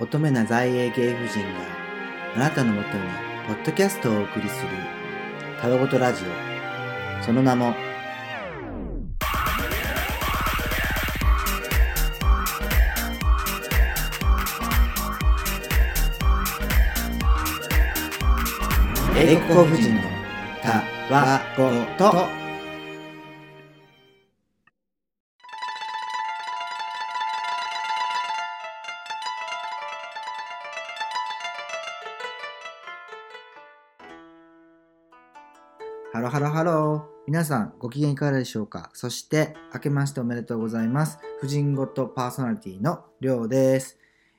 乙女な在英芸婦人があなたのもとにポッドキャストをお送りするたわごとラジオ。その名も英国婦人のたわごと。皆さん、ご機嫌いかがでしょうか？そして、明けましておめでとうございます。婦人ごとパーソナリティのりょうです。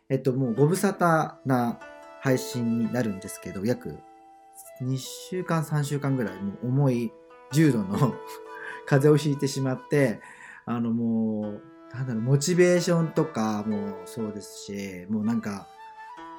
えっと、もうご無沙汰な配信になるんですけど、約2週間、3週間ぐらい、もう重い重度の 風邪をひいてしまって、あのもう、なんだろう、モチベーションとかもそうですし、もうなんか、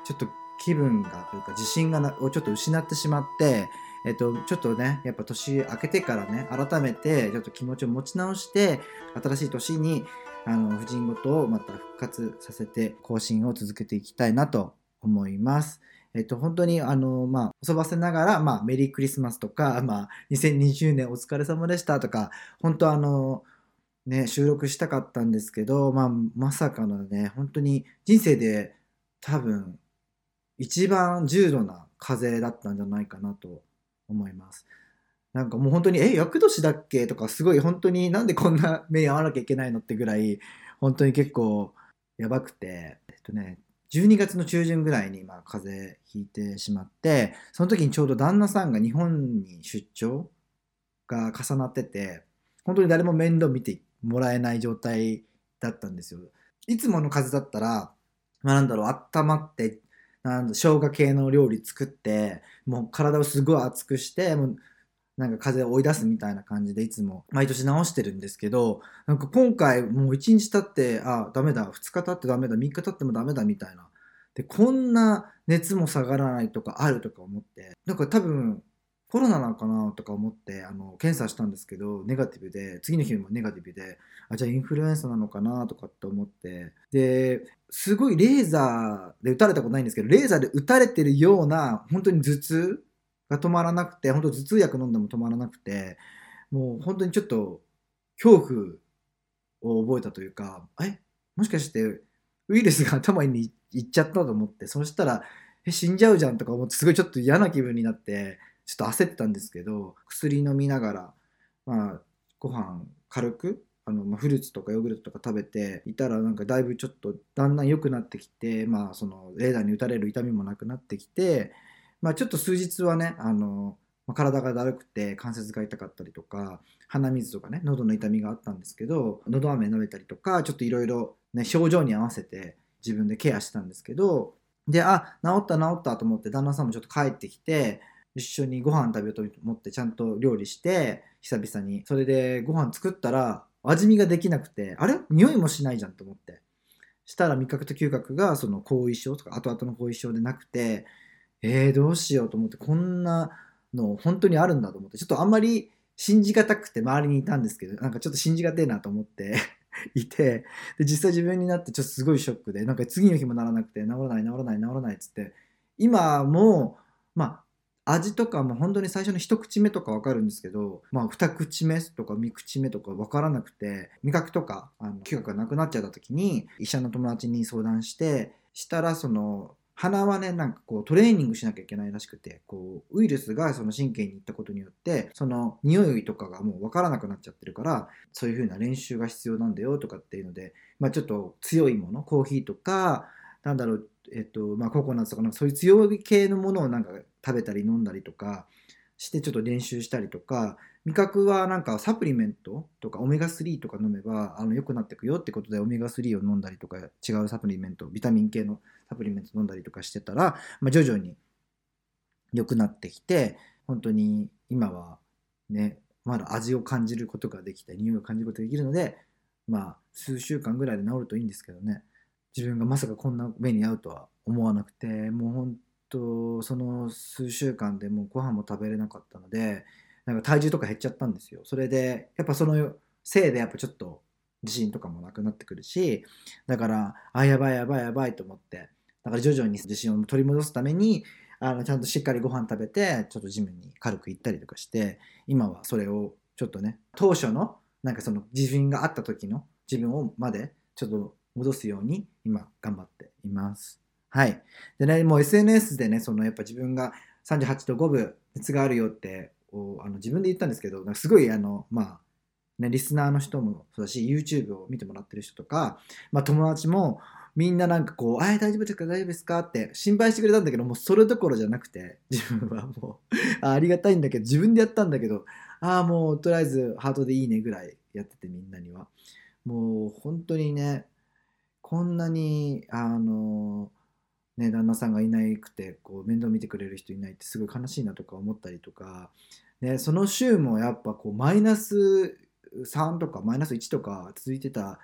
ちょっと気分がというか自信がなをちょっと失ってしまって、えっと、ちょっとね、やっぱ年明けてからね、改めてちょっと気持ちを持ち直して、新しい年に、あの、婦人ごとをまた復活させて、更新を続けていきたいなと思います。えっと、本当に、あの、まあ、遊ばせながら、まあ、メリークリスマスとか、まあ、2020年お疲れ様でしたとか、本当あの、ね、収録したかったんですけど、まあ、まさかのね、本当に人生で多分、一番重度な風邪だったんじゃないかなと思います。なんかもう本当に、え、厄年だっけ？とか、すごい本当になんでこんな 目に遭わなきゃいけないの？ってぐらい、本当に結構やばくて、えっとね、12月の中旬ぐらいにまあ風邪ひいてしまって、その時にちょうど旦那さんが日本に出張が重なってて、本当に誰も面倒見てもらえない状態だったんですよ。いつもの風邪だったら、まあなんだろう、温まって、なんだ生姜系の料理作って、もう体をすごい熱くして、もうなんか風邪を追い出すみたいな感じでいつも毎年直してるんですけど、なんか今回もう1日経って、あ、ダメだ、2日経ってダメだ、3日経ってもダメだみたいな。で、こんな熱も下がらないとかあるとか思って、なんか多分コロナなのかなとか思って、あの、検査したんですけど、ネガティブで、次の日もネガティブで、あ、じゃあインフルエンザなのかなとかって思って、で、すごいレーザーで打たれたことないんですけど、レーザーで打たれてるような、本当に頭痛が止まらなくて、本当頭痛薬飲んでも止まらなくて、もう本当にちょっと恐怖を覚えたというか、え、もしかしてウイルスが頭にいっちゃったと思って、そしたら、え、死んじゃうじゃんとか思って、すごいちょっと嫌な気分になって、ちょっと焦ってたんですけど、薬飲みながら、まあ、ご飯軽く、あの、まあ、フルーツとかヨーグルトとか食べていたら、なんかだいぶちょっとだんだん良くなってきて、まあ、その、レーダーに打たれる痛みもなくなってきて、まあ、ちょっと数日はね、あの、ま体がだるくて関節が痛かったりとか、鼻水とかね、喉の痛みがあったんですけど、喉飴飲めたりとか、ちょっといろいろね、症状に合わせて自分でケアしてたんですけど、で、あ、治った治ったと思って、旦那さんもちょっと帰ってきて、一緒にご飯食べようと思ってちゃんと料理して久々に。それでご飯作ったら味見ができなくてあれ？匂いもしないじゃんと思って。したら味覚と嗅覚がその後遺症とか後々の後遺症でなくてえー、どうしようと思ってこんなの本当にあるんだと思ってちょっとあんまり信じがたくて周りにいたんですけどなんかちょっと信じがてえなと思って いてで実際自分になってちょっとすごいショックでなんか次の日もならなくて治らない治らない治らないっつって今もまあ味とかも本当に最初の一口目とか分かるんですけど、まあ、二口目とか三口目とか分からなくて味覚とかあの嗅覚がなくなっちゃった時に医者の友達に相談してしたらその鼻はねなんかこうトレーニングしなきゃいけないらしくてこうウイルスがその神経に行ったことによってその匂いとかがもう分からなくなっちゃってるからそういう風な練習が必要なんだよとかっていうので、まあ、ちょっと強いものコーヒーとかなんだろうえっとまあ、ココナッツとかなんかそういう強い系のものをなんか食べたり飲んだりとかしてちょっと練習したりとか味覚はなんかサプリメントとかオメガ3とか飲めばあの良くなってくよってことでオメガ3を飲んだりとか違うサプリメントビタミン系のサプリメント飲んだりとかしてたら、まあ、徐々に良くなってきて本当に今はねまだ味を感じることができて匂いを感じることができるのでまあ数週間ぐらいで治るといいんですけどね自分がまさかこんな目に遭うとは思わなくてもう本当その数週間でもうご飯も食べれなかったのでなんか体重とか減っちゃったんですよ。それでやっぱそのせいでやっぱちょっと自信とかもなくなってくるしだからあやばいやばいやばいと思ってだから徐々に自信を取り戻すためにあのちゃんとしっかりご飯食べてちょっとジムに軽く行ったりとかして今はそれをちょっとね当初のなんかその自信があった時の自分をまでちょっと戻すように今頑張っています。はい。でねもう SNS でねそのやっぱ自分が38度5分熱があるよってあの自分で言ったんですけどすごいあのまあね、リスナーの人もそうだし、YouTube を見てもらってる人とか、まあ、友達もみんななんかこう、あ大丈夫ですか？大丈夫ですか？って心配してくれたんだけど、もうそれどころじゃなくて、自分はもうあ、ありがたいんだけど、自分でやったんだけど、ああ、もうとりあえずハートでいいねぐらいやっててみんなには。もう本当にね、こんなに、あの、ね、旦那さんがいなくて、こう、面倒見てくれる人いないってすごい悲しいなとか思ったりとか、ね、その週もやっぱこう、マイナス3とかマイナス1とか続いてた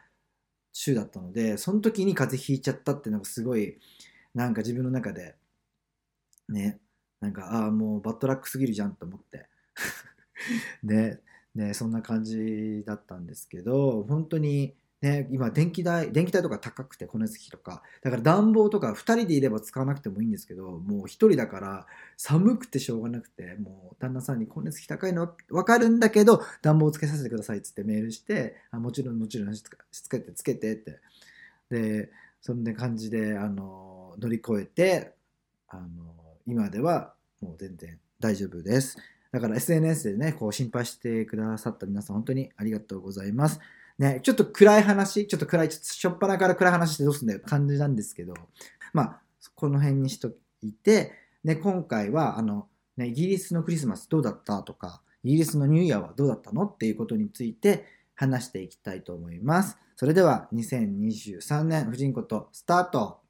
週だったのでその時に風邪ひいちゃったっていうのがすごいなんか自分の中でねなんかああもうバッドラックすぎるじゃんと思って。で、ね、そんな感じだったんですけど本当にね、今電気代、電気代とか高くて、光熱費とか。だから暖房とか2人でいれば使わなくてもいいんですけど、もう1人だから寒くてしょうがなくて、もう旦那さんに光熱費高いの？分かるんだけど、暖房つけさせてくださいっつってメールして、あもちろんもちろんしつけてつけてって。で、そんな感じで、あの、乗り越えて、あの、今ではもう全然大丈夫です。だから SNS でね、こう心配してくださった皆さん、本当にありがとうございます。ね、ちょっと暗い話、ちょっと暗い、ちょっとしょっぱなから暗い話してどうすんだよ感じなんですけど、まあ、この辺にしといて、ね、今回は、あの、ね、イギリスのクリスマスどうだったとか、イギリスのニューイヤーはどうだったのっていうことについて話していきたいと思います。それでは、2023年、婦人ことスタート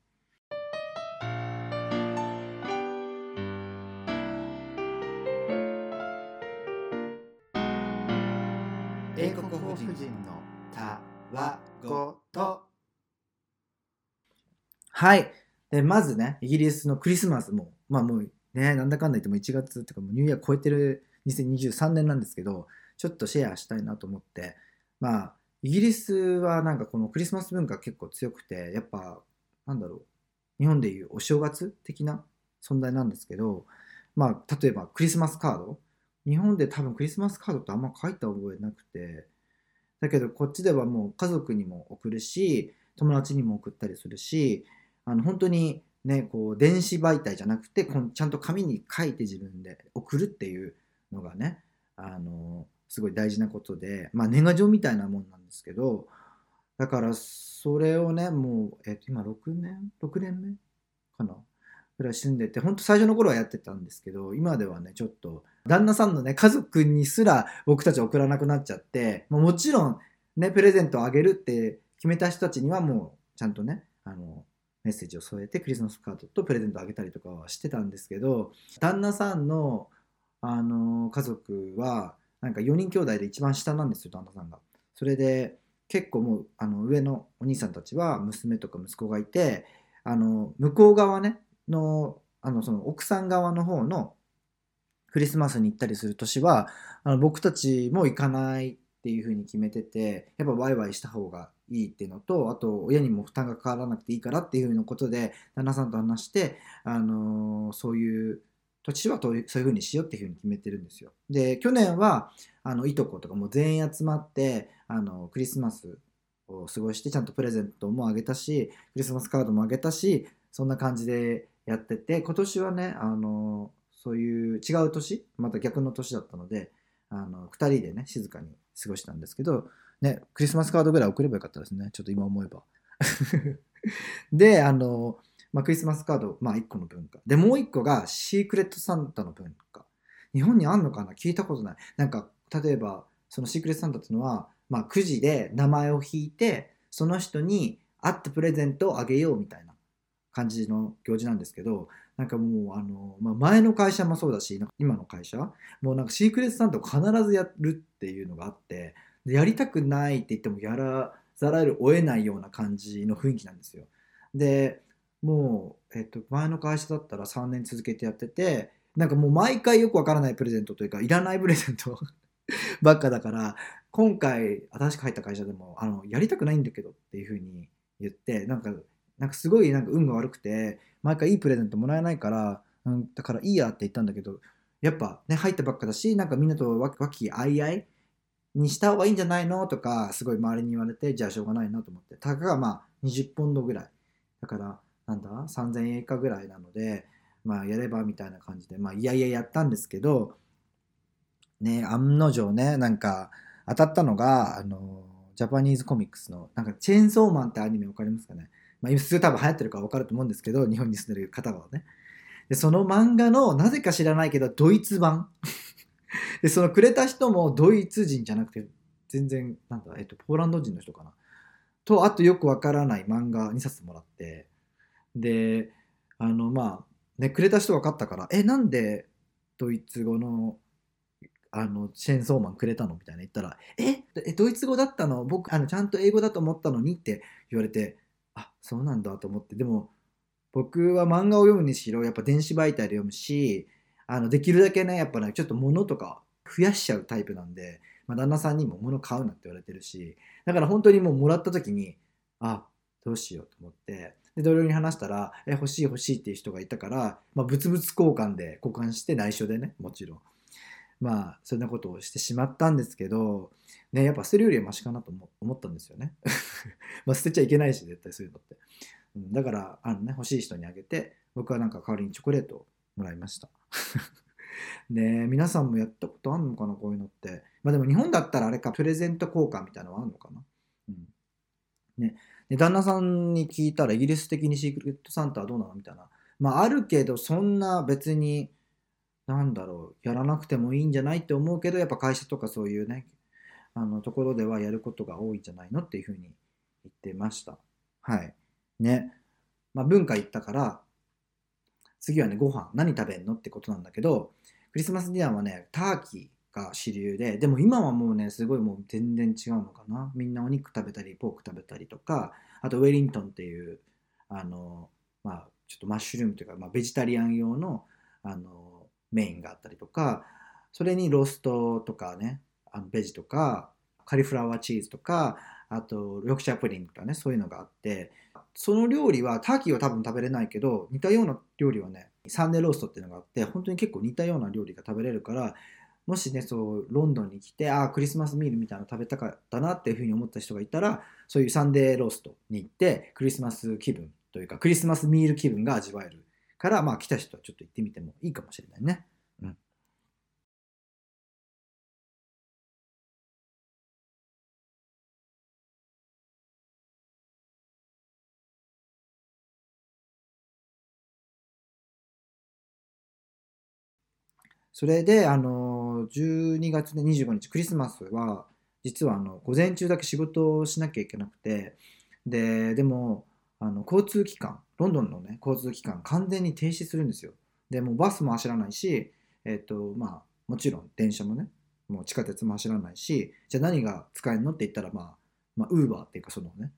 はい。で、まずね、イギリスのクリスマスも、まあもうね、なんだかんだ言っても1月っていうかもうニューイヤー超えてる2023年なんですけど、ちょっとシェアしたいなと思って、まあ、イギリスはなんかこのクリスマス文化結構強くて、やっぱ、なんだろう、日本でいうお正月的な存在なんですけど、まあ、例えばクリスマスカード。日本で多分クリスマスカードってあんま書いた覚えなくて、だけどこっちではもう家族にも送るし友達にも送ったりするしあの本当にねこう電子媒体じゃなくてこのちゃんと紙に書いて自分で送るっていうのがねあのすごい大事なことでまあ年賀状みたいなもんなんですけどだからそれをねもう、えっと、今6年？6年目かな？ぐらい住んでて本当最初の頃はやってたんですけど今ではねちょっと旦那さんのね、家族にすら僕たち送らなくなっちゃって、まあもちろんね、プレゼントをあげるって決めた人たちにはもうちゃんとね、あの、メッセージを添えてクリスマスカードとプレゼントあげたりとかはしてたんですけど、旦那さんの、あの、家族は、なんか4人兄弟で一番下なんですよ、旦那さんが。それで、結構もう、あの、上のお兄さんたちは娘とか息子がいて、あの、向こう側ね、の、あの、その奥さん側の方のクリスマスに行ったりする年はあの僕たちも行かないっていうふうに決めててやっぱワイワイした方がいいっていうのとあと親にも負担がかからなくていいからっていうふうなことで旦那さんと話して、あのー、そういう土地はそういうふうにしようっていうふうに決めてるんですよ。で去年はあのいとことかも全員集まってあのクリスマスを過ごしてちゃんとプレゼントもあげたしクリスマスカードもあげたしそんな感じでやってて今年はねあのそういう違う年また逆の年だったのであの2人でね静かに過ごしたんですけど、ね、クリスマスカードぐらい送ればよかったですね。ちょっと今思えば。であの、まあ、クリスマスカード、まあ、1個の文化。でもう1個がシークレットサンタの文化。日本にあんのかな？聞いたことない。なんか例えばそのシークレットサンタっていうのは、まあ、くじで名前を引いてその人に会ったプレゼントをあげようみたいな感じの行事なんですけどなんかもうあの、まあ、前の会社もそうだし今の会社もうなんかシークレットサンタを必ずやるっていうのがあってでやりたくないって言ってもやらざるを得ないような感じの雰囲気なんですよ。でもう、えっと、前の会社だったら3年続けてやっててなんかもう毎回よくわからないプレゼントというかいらないプレゼント ばっかだから今回新しく入った会社でもあのやりたくないんだけどっていうふうに言ってなんかなんかすごいなんか運が悪くて毎回いいプレゼントもらえないから、うん、だからいいやって言ったんだけどやっぱね入ったばっかだしなんかみんなと和気あいあいにした方がいいんじゃないの？とかすごい周りに言われてじゃあしょうがないなと思って。たかがまあ20ポンドぐらい。だからなんだ3000円以下ぐらいなのでまあやればみたいな感じでまあいやいややったんですけどね案の定ねなんか当たったのがあのジャパニーズコミックスのなんかチェーンソーマンってアニメわかりますかね？まあ今すぐ多分流行ってるからわかると思うんですけど日本に住んでる方はね。でその漫画のなぜか知らないけどドイツ版。でそのくれた人もドイツ人じゃなくて全然なんだえっとポーランド人の人かな。とあとよくわからない漫画2冊もらって。であのまあねくれた人分かったからえなんでドイツ語のあのチェーンソーマンくれたの？みたいな言ったらええドイツ語だったの？僕あのちゃんと英語だと思ったのにって言われてあそうなんだと思って。でも僕は漫画を読むにしろやっぱ電子媒体で読むしあのできるだけねやっぱねちょっと物とか増やしちゃうタイプなんで、まあ、旦那さんにも物買うなって言われてるしだから本当にもうもらった時にあどうしようと思ってで同僚に話したらえ欲しい欲しいっていう人がいたから、まあ、物々交換で交換して内緒でねもちろん。まあそんなことをしてしまったんですけどねやっぱ捨てるよりはマシかなと思思ったんですよね。まあ捨てちゃいけないし絶対そういうのって、うん、だからあのね欲しい人にあげて僕はなんか代わりにチョコレートをもらいました。ね皆さんもやったことあるのかなこういうのって。まあでも日本だったらあれかプレゼント交換みたいなのはあるのかな。うん。ね。で旦那さんに聞いたらイギリス的にシークレットサンタはどうなのみたいな。まああるけどそんな別になんだろうやらなくてもいいんじゃないって思うけどやっぱ会社とかそういうねあのところではやることが多いんじゃないのっていうふうに言ってました。はい。ね。まあ文化言ったから次はねご飯何食べんのってことなんだけどクリスマスディナーはねターキーが主流ででも今はもうねすごいもう全然違うのかな。みんなお肉食べたりポーク食べたりとかあとウェリントンっていうあのまあちょっとマッシュルームというか、まあ、ベジタリアン用のあのメインがあったりとかそれにローストとかねあのベジとかカリフラワーチーズとかあと緑茶プリンとかねそういうのがあってその料理はターキーは多分食べれないけど似たような料理はねサンデーローストっていうのがあって本当に結構似たような料理が食べれるからもしねそうロンドンに来てああクリスマスミールみたいなの食べたかったなっていうふうに思った人がいたらそういうサンデーローストに行ってクリスマス気分というかクリスマスミール気分が味わえるからまあ来た人はちょっと行ってみてもいいかもしれないね。それで、あの、12月の25日、クリスマスは、実はあの午前中だけ仕事をしなきゃいけなくて、で、でも、あの交通機関、ロンドンのね、交通機関、完全に停止するんですよ。で、もうバスも走らないし、えっ、と、まあ、もちろん電車もね、もう地下鉄も走らないし、じゃあ何が使えるのって言ったら、まあ、まあ、ウーバーっていうか、そのね、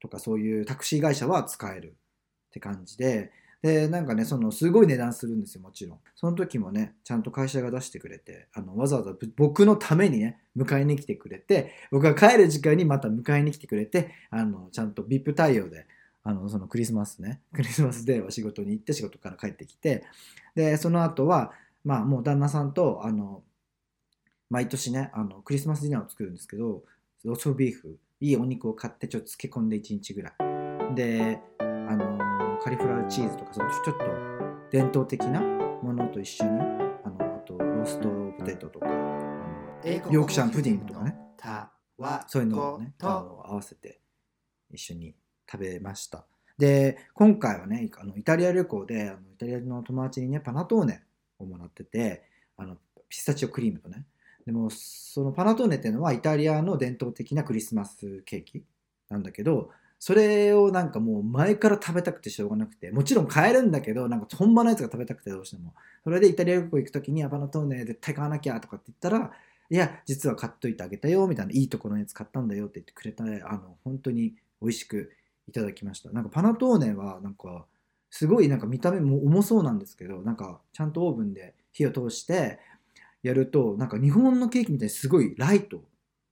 とかそういうタクシー会社は使えるって感じで、で、なんかね、その、すごい値段するんですよ、もちろん。その時もね、ちゃんと会社が出してくれて、あの、わざわざ僕のためにね、迎えに来てくれて、僕が帰る時間にまた迎えに来てくれて、あの、ちゃんと VIP 対応で、あの、そのクリスマスね、クリスマスデーは仕事に行って、仕事から帰ってきて、で、その後は、まあ、もう旦那さんと、あの、毎年ね、あの、クリスマスディナーを作るんですけど、ローストビーフ、いいお肉を買って、ちょっと漬け込んで1日ぐらい。で、あの、カリフラワーチーズとかそのちょっと伝統的なものと一緒にあのあとローストポテトとかヨークシャンプディングとかね。そういうのをね合わせて一緒に食べました。で今回はねあのイタリア旅行であのイタリアの友達にねパナトーネをもらっててあのピスタチオクリームとね。でもそのパナトーネっていうのはイタリアの伝統的なクリスマスケーキなんだけどそれをなんかもう前から食べたくてしょうがなくて、もちろん買えるんだけど、なんか本場のやつが食べたくてどうしても。それでイタリア旅行行くときにアバナトーネ絶対買わなきゃとかって言ったら、いや、実は買っといてあげたよ、みたいな、いいところのやつ買ったんだよって言ってくれた、あの、本当に美味しくいただきました。なんかパナトーネはなんか、すごいなんか見た目も重そうなんですけど、なんかちゃんとオーブンで火を通してやると、なんか日本のケーキみたいにすごいライト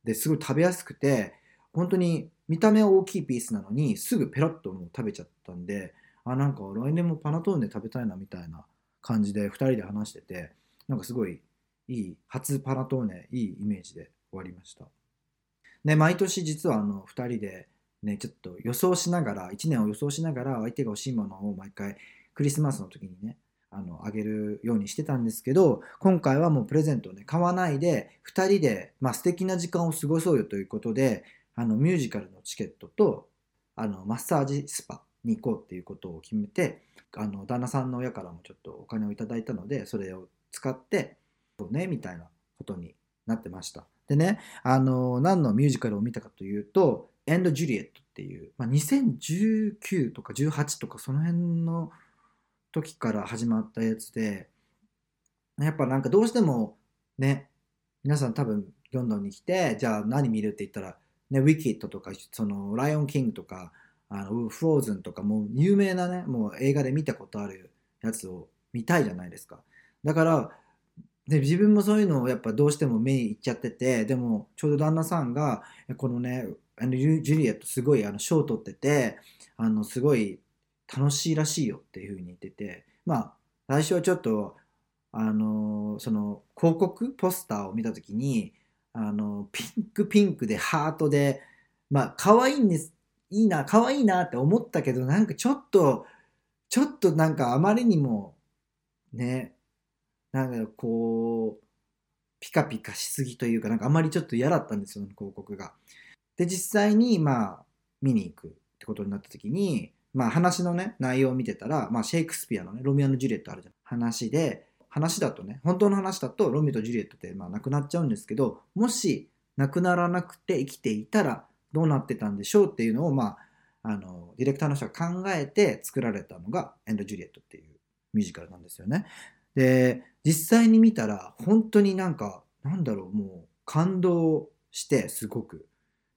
ですごい食べやすくて、本当に見た目は大きいピースなのにすぐペロッともう食べちゃったんであなんか来年もパナトーネ食べたいなみたいな感じで2人で話しててなんかすごいいい初パナトーネいいイメージで終わりました。ね毎年実はあの2人でねちょっと予想しながら1年を予想しながら相手が欲しいものを毎回クリスマスの時にねあのあげるようにしてたんですけど今回はもうプレゼントをね買わないで2人で、まあ、素敵な時間を過ごそうよということであのミュージカルのチケットとあのマッサージスパに行こうっていうことを決めてあの旦那さんの親からもちょっとお金をいただいたのでそれを使ってそうねみたいなことになってました。でねあの何のミュージカルを見たかというと「エンド・ジュリエット」っていう、まあ、2019とか18とかその辺の時から始まったやつでやっぱなんかどうしてもね皆さん多分ロンドンに来てじゃあ何見るって言ったらね、ウィキッドとか、その、ライオンキングとか、あの、フローズンとか、もう有名なね、もう映画で見たことあるやつを見たいじゃないですか。だから、で自分もそういうのをやっぱどうしても目いっちゃってて、でもちょうど旦那さんが、このね、あのジュリエットすごいあの賞を取ってて、あの、すごい楽しいらしいよっていうふうに言ってて、まあ、最初はちょっと、あの、その広告、ポスターを見たときに、あの、ピンクピンクでハートで、まあ、可愛いんです。いいな、可愛いなって思ったけど、なんかちょっと、ちょっとなんかあまりにも、ね、なんかこう、ピカピカしすぎというか、なんかあまりちょっと嫌だったんですよ、広告が。で、実際に、まあ、見に行くってことになった時に、まあ話のね、内容を見てたら、まあシェイクスピアのね、ロミアのジュリエットあるじゃん。話で、話だとね、本当の話だとロミオとジュリエットってまあ亡くなっちゃうんですけど、もし亡くならなくて生きていたらどうなってたんでしょうっていうのを、まあ、あの、ディレクターの人が考えて作られたのがエンド・ジュリエットっていうミュージカルなんですよね。で、実際に見たら本当になんか、なんだろう、もう感動してすごく。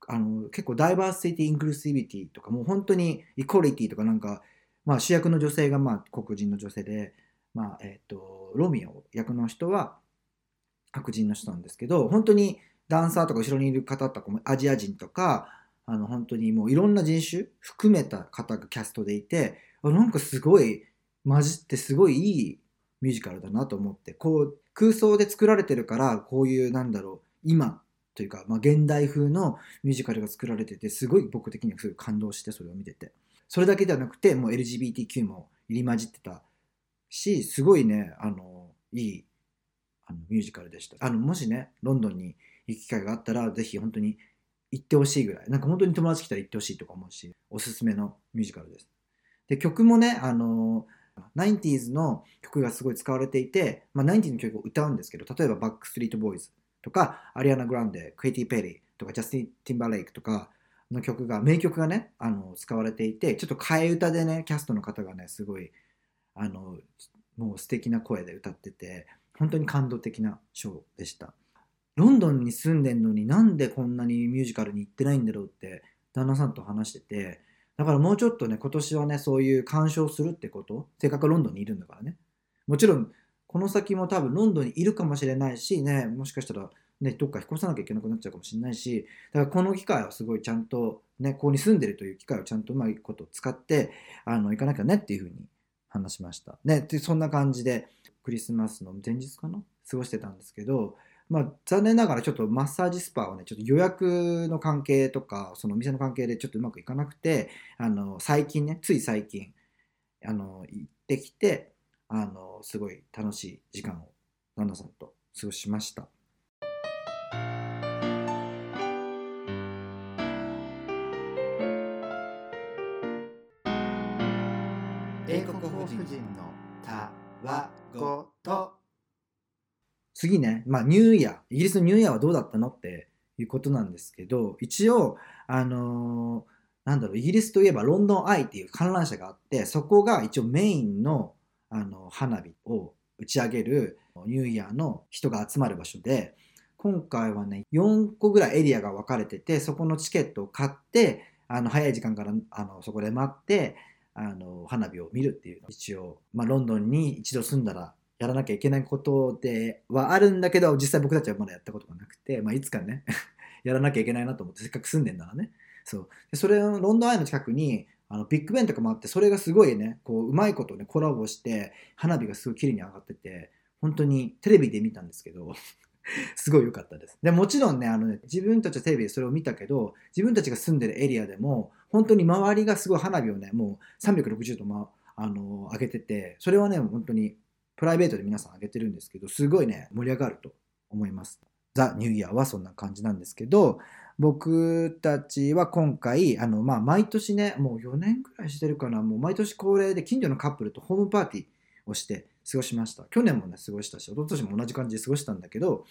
あの結構ダイバーシティ・インクルーシビティとかもう本当にイコリティとかなんか、まあ、主役の女性がまあ黒人の女性でまあえっ、ー、とロミオ役の人は白人の人なんですけど本当にダンサーとか後ろにいる方とかもアジア人とかあの本当にもういろんな人種含めた方がキャストでいてなんかすごい混じってすごいいいミュージカルだなと思ってこう空想で作られてるからこういうなんだろう今というか、まあ、現代風のミュージカルが作られててすごい僕的にはすごい感動してそれを見てて。それだけではなくてもう LGBTQ も入り混じってたし、すごいね、あの、いいあのミュージカルでした。あの、もしね、ロンドンに行く機会があったら、ぜひ本当に行ってほしいぐらい。なんか本当に友達来たら行ってほしいとか思うし、おすすめのミュージカルです。で、曲もね、あの、90s の曲がすごい使われていて、まあ、90s の曲を歌うんですけど、例えばバックストリートボーイズとか、アリアナ・グランデ、クイティ・ペリーとか、ジャスティン・ティンバーレイクとかの曲が、名曲がね、あの使われていて、ちょっと替え歌でね、キャストの方がね、すごいあのもう素敵な声で歌ってて本当に感動的なショーでした。ロンドンに住んでんのになんでこんなにミュージカルに行ってないんだろうって旦那さんと話しててだからもうちょっとね今年はねそういう鑑賞するってことせっかくロンドンにいるんだからね。もちろんこの先も多分ロンドンにいるかもしれないしねもしかしたらね、どっか引っ越さなきゃいけなくなっちゃうかもしれないし、だからこの機会はすごいちゃんと、ね、ここに住んでるという機会をちゃんとうまいこと使って、あの、行かなきゃねっていうふうに話しました。ね、でそんな感じでクリスマスの前日かな？過ごしてたんですけど、まあ、残念ながらちょっとマッサージスパはね、ちょっと予約の関係とか、そのお店の関係でちょっとうまくいかなくて、あの、最近ね、つい最近、あの、行ってきて、あの、すごい楽しい時間を旦那さんと過ごしました。人のたわごと。次ね、まあ、ニューイヤーイギリスのニューイヤーはどうだったのっていうことなんですけど一応あのー、なんだろうイギリスといえばロンドンアイっていう観覧車があってそこが一応メインのあの花火を打ち上げるニューイヤーの人が集まる場所で今回はね4個ぐらいエリアが分かれててそこのチケットを買ってあの早い時間からあのそこで待ってあの花火を見るっていう一応、まあ、ロンドンに一度住んだらやらなきゃいけないことではあるんだけど実際僕たちはまだやったことがなくて、まあ、いつかね やらなきゃいけないなと思ってせっかく住んでんならね。そう。でそれのロンドンアイの近くにあのビッグベンとかもあってそれがすごいねこううまいことねコラボして花火がすごい綺麗に上がってて本当にテレビで見たんですけど すごい良かったです。でもちろんねあのね自分たちはテレビでそれを見たけど自分たちが住んでるエリアでも本当に周りがすごい花火をねもう360度、ま、あの上げててそれはね本当にプライベートで皆さん上げてるんですけどすごいね盛り上がると思います。ザ・ニューイヤーはそんな感じなんですけど僕たちは今回あの、まあ、毎年ねもう4年くらいしてるかなもう毎年恒例で近所のカップルとホームパーティーをして過ごしました。去年もね過ごしたし一昨年も同じ感じで過ごしたんだけど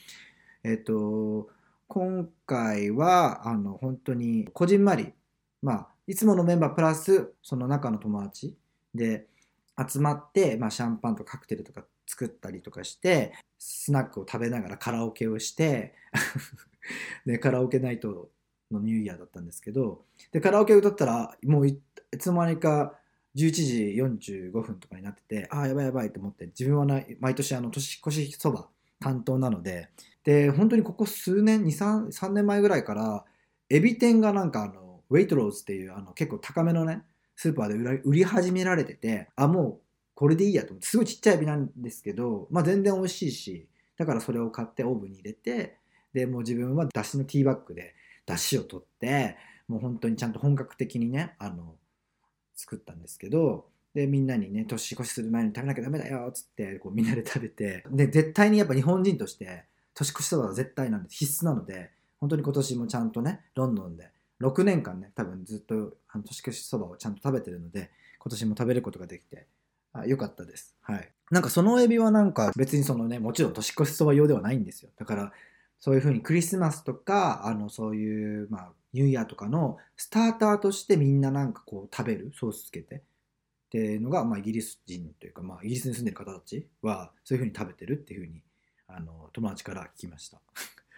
えっと今回はあの本当にこじんまりまあいつものメンバープラスその中の友達で集まって、まあ、シャンパンとカクテルとか作ったりとかしてスナックを食べながらカラオケをして でカラオケナイトのニューイヤーだったんですけどでカラオケ歌ったらもういつの間にか11時45分とかになっててああやばいやばいと思って自分はな毎年あの年越しそば担当なのでで本当にここ数年23 3年前ぐらいからエビ天がなんかあのウェイトローズっていうあの結構高めのねスーパーで売り始められててあもうこれでいいやと。思ってすごいちっちゃいエビなんですけど、まあ、全然美味しいしだからそれを買ってオーブンに入れてでもう自分はだしのティーバッグでだしを取ってもう本当にちゃんと本格的にねあの作ったんですけどでみんなにね年越しする前に食べなきゃダメだよつってこうみんなで食べてで絶対にやっぱ日本人として年越しそばは絶対なんで必須なので本当に今年もちゃんとねロンドンで6年間ね多分ずっとあの年越しそばをちゃんと食べてるので今年も食べることができてあ良かったです。はい。なんかそのエビはなんか別にそのねもちろん年越しそば用ではないんですよ。だからそういうふうにクリスマスとかあのそういうまあニューイヤーとかのスターターとしてみんななんかこう食べるソースつけてっていうのが、まあ、イギリス人というか、まあ、イギリスに住んでる方たちはそういうふうに食べてるっていうふうにあの友達から聞きました。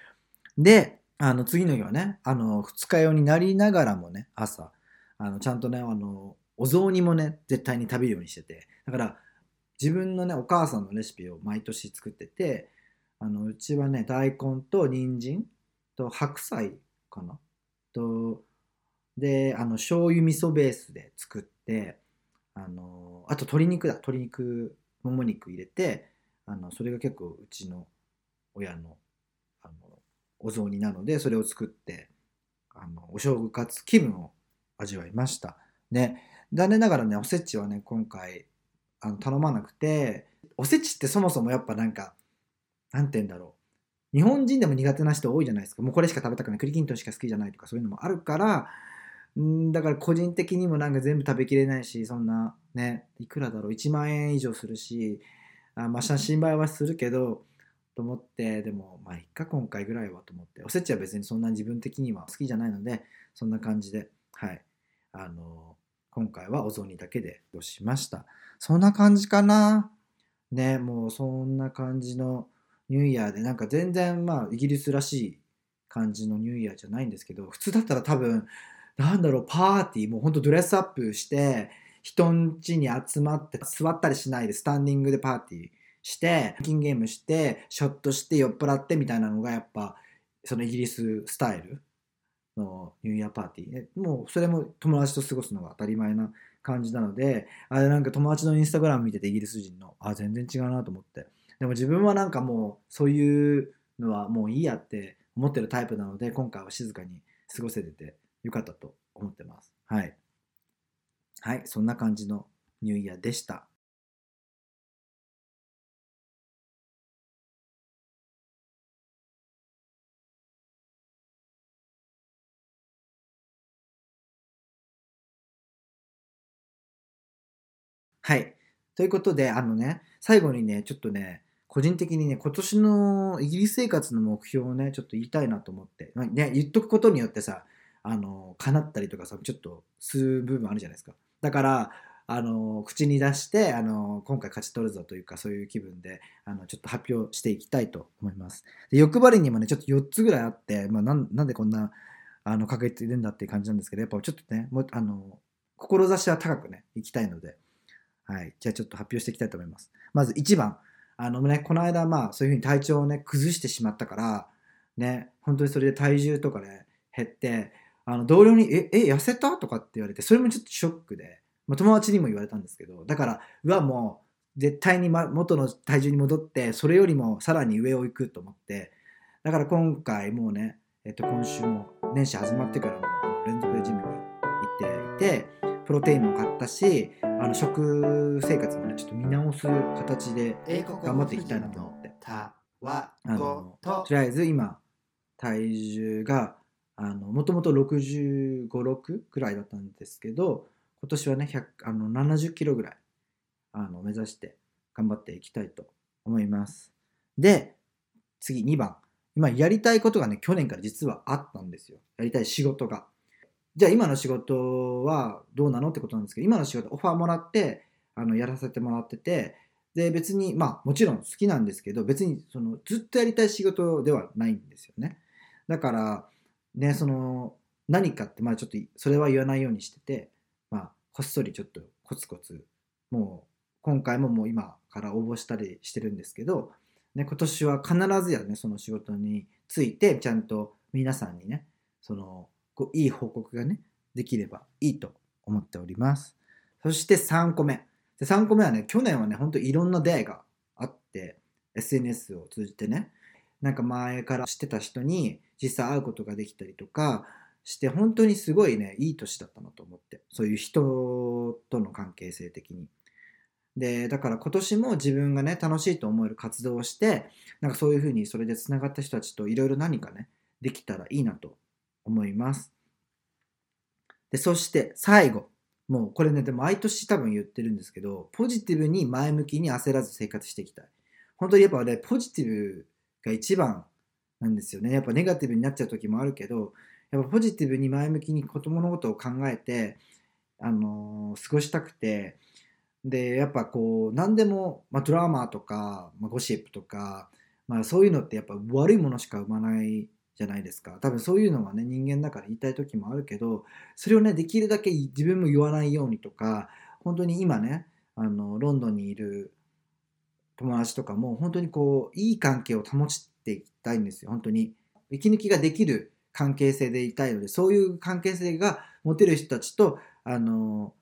であの次の日はねあの二日酔いになりながらもね朝あのちゃんとねあのお雑煮もね絶対に食べるようにしててだから自分のねお母さんのレシピを毎年作っててあのうちはね大根と人参と白菜かな？とであの醤油味噌ベースで作ってあのあと鶏肉だ。鶏肉もも肉入れてあのそれが結構うちの親のあのお雑煮なのでそれを作ってあのお正月気分を味わいました。で残念ながらねおせちはね今回あの頼まなくておせちってそもそもやっぱなんかなんて言うんだろう。日本人でも苦手な人多いじゃないですか。もうこれしか食べたくない。栗きんとんしか好きじゃないとかそういうのもあるからんだから個人的にもなんか全部食べきれないしそんなねいくらだろう。1万円以上するしあまあ心配はするけどと思ってでもまあいっか今回ぐらいはと思って。おせちは別にそんな自分的には好きじゃないのでそんな感じではい。あの今回はお雑煮だけでどしました。そんな感じかな。ねもうそんな感じのニューイヤーでなんか全然まあイギリスらしい感じのニューイヤーじゃないんですけど普通だったら多分なんだろうパーティーもうほんとドレスアップして人ん家に集まって座ったりしないでスタンディングでパーティーしてキンゲームしてショットして酔っ払ってみたいなのがやっぱそのイギリススタイルのニューイヤーパーティーもうそれも友達と過ごすのが当たり前な感じなのであれなんか友達のインスタグラム見ててイギリス人のあ全然違うなと思ってでも自分はなんかもうそういうのはもういいやって思ってるタイプなので今回は静かに過ごせててよかったと思ってます。はい。はい、そんな感じのニューイヤーでした。はい。ということで、あのね、最後にね、ちょっとね、個人的にね、今年のイギリス生活の目標をね、ちょっと言いたいなと思って、まあ、ね、言っとくことによってさ、あの、叶ったりとかさ、ちょっと吸う部分あるじゃないですか。だから、あの、口に出して、あの、今回勝ち取るぞというか、そういう気分で、あの、ちょっと発表していきたいと思います。で欲張りにもね、ちょっと4つぐらいあって、まあ、なんなんでこんな、あの、かけてるんだっていう感じなんですけど、やっぱちょっとね、も、あの、志は高くね、いきたいので、はい。じゃあちょっと発表していきたいと思います。まず1番。あのね、この間、まあ、そういうふうに体調をね、崩してしまったから、ね、本当にそれで体重とかね、減って、あの同僚に「ええ痩せた?」とかって言われてそれもちょっとショックで、まあ、友達にも言われたんですけどだからうわもう絶対にま元の体重に戻ってそれよりもさらに上を行くと思ってだから今回もうね、えっと、今週も年始始まってからも連続でジムに行っていてプロテインも買ったしあの食生活もねちょっと見直す形で頑張っていきたいなと思って。あのとりあえず今体重がもともと6 5 6くらいだったんですけど今年はね100あの70キロぐらいあの目指して頑張っていきたいと思います。で次2番。今やりたいことがね去年から実はあったんですよ。やりたい仕事がじゃあ今の仕事はどうなのってことなんですけど今の仕事オファーもらってあのやらせてもらっててで別にまあもちろん好きなんですけど別にそのずっとやりたい仕事ではないんですよね。だからねその何かってまあちょっとそれは言わないようにしててまあこっそりちょっとコツコツもう今回ももう今から応募したりしてるんですけど、ね、今年は必ずやねその仕事についてちゃんと皆さんにねそのこういい報告がねできればいいと思っております。そして3個目。で3個目はね去年はねほんといろんな出会いがあって SNS を通じてねなんか前から知ってた人に実際会うことができたりとかして本当にすごいねいい年だったなと思ってそういう人との関係性的に。でだから今年も自分がね楽しいと思える活動をしてなんかそういうふうにそれでつながった人たちといろいろ何かねできたらいいなと思います。でそして最後。もうこれねでも毎年多分言ってるんですけどポジティブに前向きに焦らず生活していきたい。本当にやっぱねポジティブが一番なんですよね。やっぱネガティブになっちゃう時もあるけどやっぱポジティブに前向きに子供のことを考えてあのー、過ごしたくてでやっぱこう何でも、まあ、ドラマとか、まあ、ゴシップとか、まあ、そういうのってやっぱ悪いものしか生まないじゃないですか多分そういうのはね人間だから言いたい時もあるけどそれをねできるだけ自分も言わないようにとか本当に今ねあのロンドンにいる友達とかも本当にこういい関係を保っていきたいんですよ本当に息抜きができる関係性でいたいのでそういう関係性が持てる人たちとあの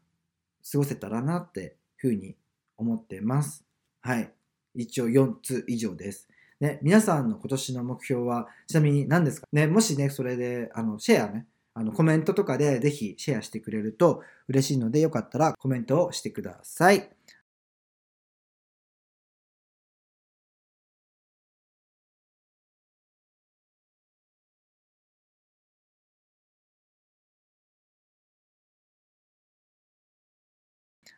過ごせたらなってふうに思ってます。はい。一応4つ以上です。ね、皆さんの今年の目標はちなみに何ですか？ね、もしね、それで、あの、シェアね、あの、コメントとかでぜひシェアしてくれると嬉しいので、よかったらコメントをしてください。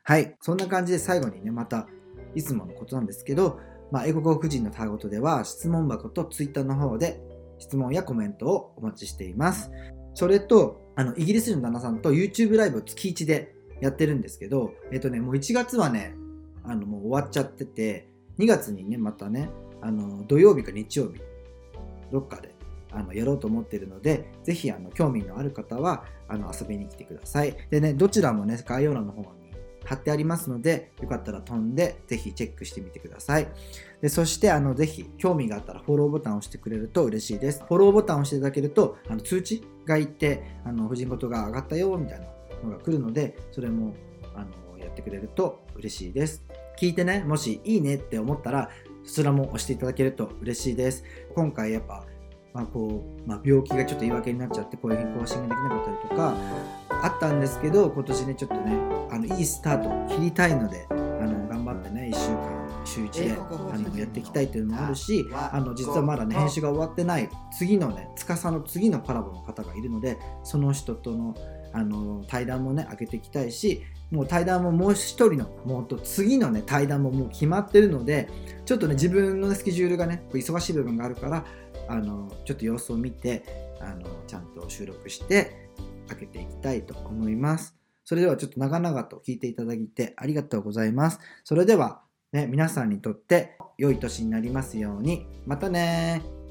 はい。そんな感じで最後にね、また、いつものことなんですけど、まあ、英語国人のターゴトでは、質問箱と Twitter の方で質問やコメントをお待ちしています。それと、あの、イギリス人の旦那さんと YouTube ライブを月1でやってるんですけど、えっとね、もう1月はね、あの、もう終わっちゃってて、2月にね、またね、あの、土曜日か日曜日、どっかであのやろうと思ってるので、ぜひあの興味のある方はあの遊びに来てください。でね、どちらもね、概要欄の方に貼ってありますので、よかったら飛んで、ぜひチェックしてみてください。でそして、あの、ぜひ、興味があったらフォローボタンを押してくれると嬉しいです。フォローボタンを押していただけると、あの通知がいって、あの、婦人事が上がったよ、みたいなのが来るので、それも、あの、やってくれると嬉しいです。聞いてね、もしいいねって思ったら、そちらも押していただけると嬉しいです。今回やっぱ、まあこうまあ、病気がちょっと言い訳になっちゃってこういう更新ができなかったりとかあったんですけど今年ねちょっとねあのいいスタートを切りたいのであの頑張ってね1週間週1であのやっていきたいというのもあるしあの実はまだね編集が終わってない次のね司の次のコラボの方がいるのでその人とのあの対談もね上げていきたいしもう対談ももう一人のもうと次のね対談ももう決まってるのでちょっとね自分のスケジュールがね忙しい部分があるからあのちょっと様子を見てあのちゃんと収録して開けていきたいと思います。それではちょっと長々と聞いていただいてありがとうございます。それでは、ね、皆さんにとって良い年になりますように。またね